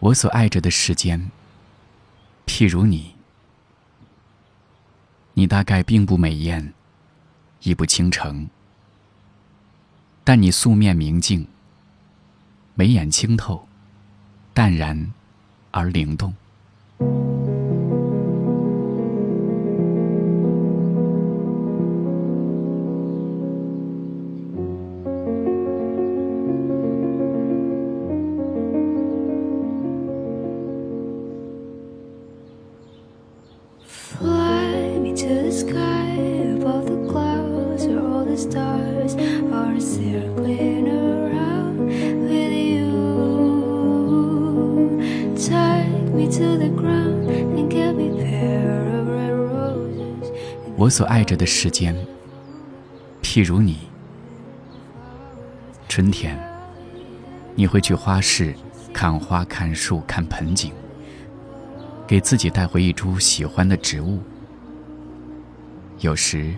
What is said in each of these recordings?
我所爱着的世间，譬如你，你大概并不美艳，亦不倾城，但你素面明净，眉眼清透，淡然而灵动。我所爱着的时间，譬如你。春天，你会去花市看花、看树、看盆景，给自己带回一株喜欢的植物。有时，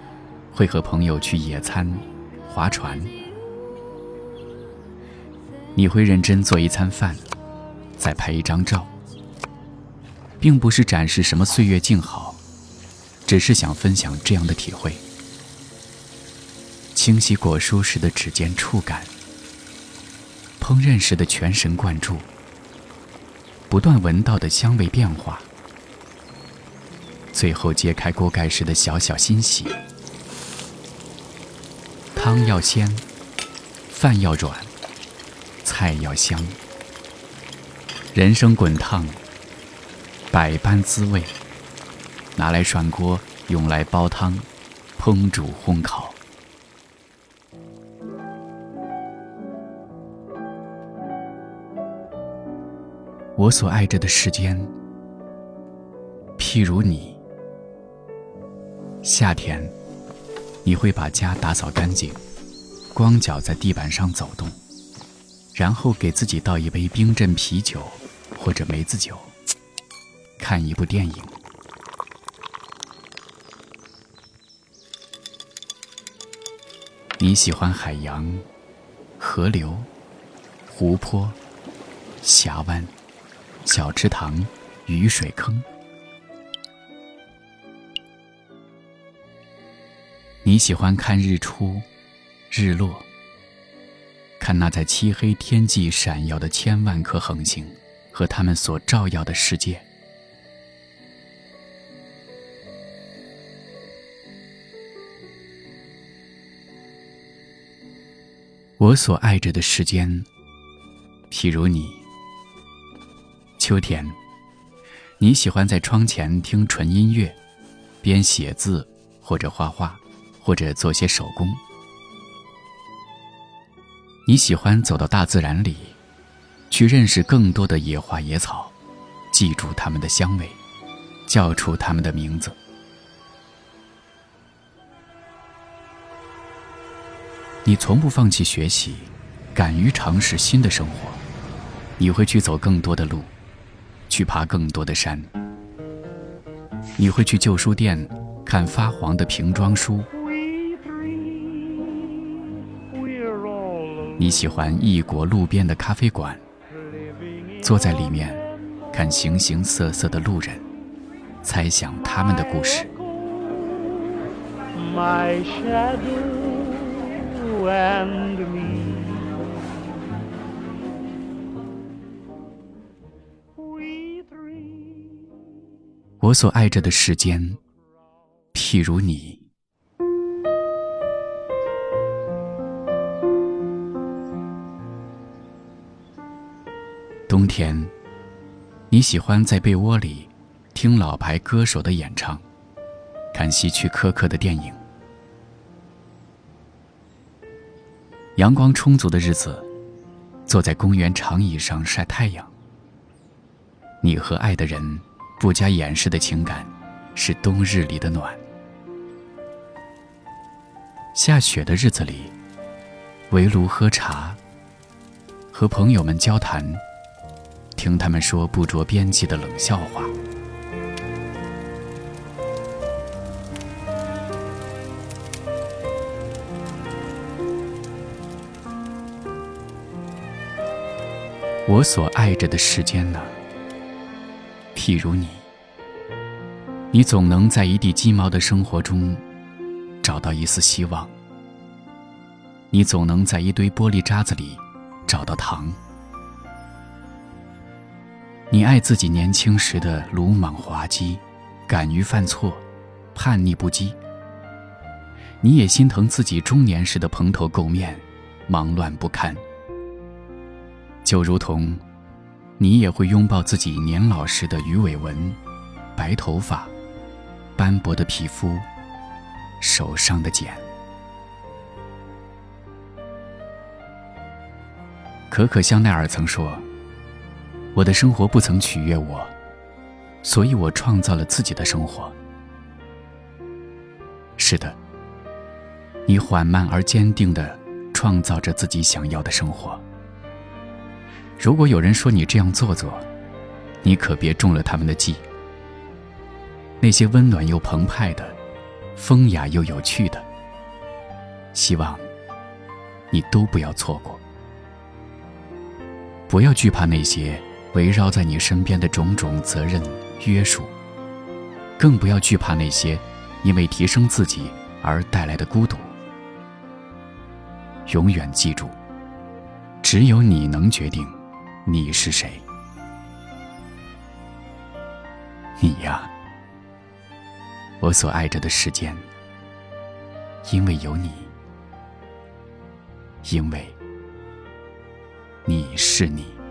会和朋友去野餐、划船。你会认真做一餐饭，再拍一张照，并不是展示什么岁月静好。只是想分享这样的体会：清洗果蔬时的指尖触感，烹饪时的全神贯注，不断闻到的香味变化，最后揭开锅盖时的小小欣喜。汤要鲜，饭要软，菜要香，人生滚烫，百般滋味。拿来涮锅，用来煲汤、烹煮、烘烤。我所爱着的世间，譬如你。夏天，你会把家打扫干净，光脚在地板上走动，然后给自己倒一杯冰镇啤酒或者梅子酒，看一部电影。你喜欢海洋、河流、湖泊、峡湾、小池塘、雨水坑。你喜欢看日出、日落，看那在漆黑天际闪耀的千万颗恒星和它们所照耀的世界。我所爱着的时间，譬如你。秋天，你喜欢在窗前听纯音乐，边写字或者画画，或者做些手工。你喜欢走到大自然里，去认识更多的野花野草，记住它们的香味，叫出它们的名字。你从不放弃学习，敢于尝试新的生活。你会去走更多的路，去爬更多的山。你会去旧书店看发黄的瓶装书。你喜欢异国路边的咖啡馆，坐在里面看形形色色的路人，猜想他们的故事。and me. 我所爱着的世间，譬如你。冬天，你喜欢在被窝里听老牌歌手的演唱，看希区柯克的电影。阳光充足的日子，坐在公园长椅上晒太阳。你和爱的人不加掩饰的情感，是冬日里的暖。下雪的日子里，围炉喝茶，和朋友们交谈，听他们说不着边际的冷笑话。我所爱着的世间呢？譬如你，你总能在一地鸡毛的生活中找到一丝希望。你总能在一堆玻璃渣子里找到糖。你爱自己年轻时的鲁莽滑稽，敢于犯错，叛逆不羁。你也心疼自己中年时的蓬头垢面，忙乱不堪。就如同，你也会拥抱自己年老时的鱼尾纹、白头发、斑驳的皮肤、手上的茧。可可香奈儿曾说：“我的生活不曾取悦我，所以我创造了自己的生活。”是的，你缓慢而坚定的创造着自己想要的生活。如果有人说你这样做作，你可别中了他们的计。那些温暖又澎湃的、风雅又有趣的，希望你都不要错过。不要惧怕那些围绕在你身边的种种责任约束，更不要惧怕那些因为提升自己而带来的孤独。永远记住，只有你能决定你是谁。你呀，我所爱着的世间，因为有你，因为。你是你。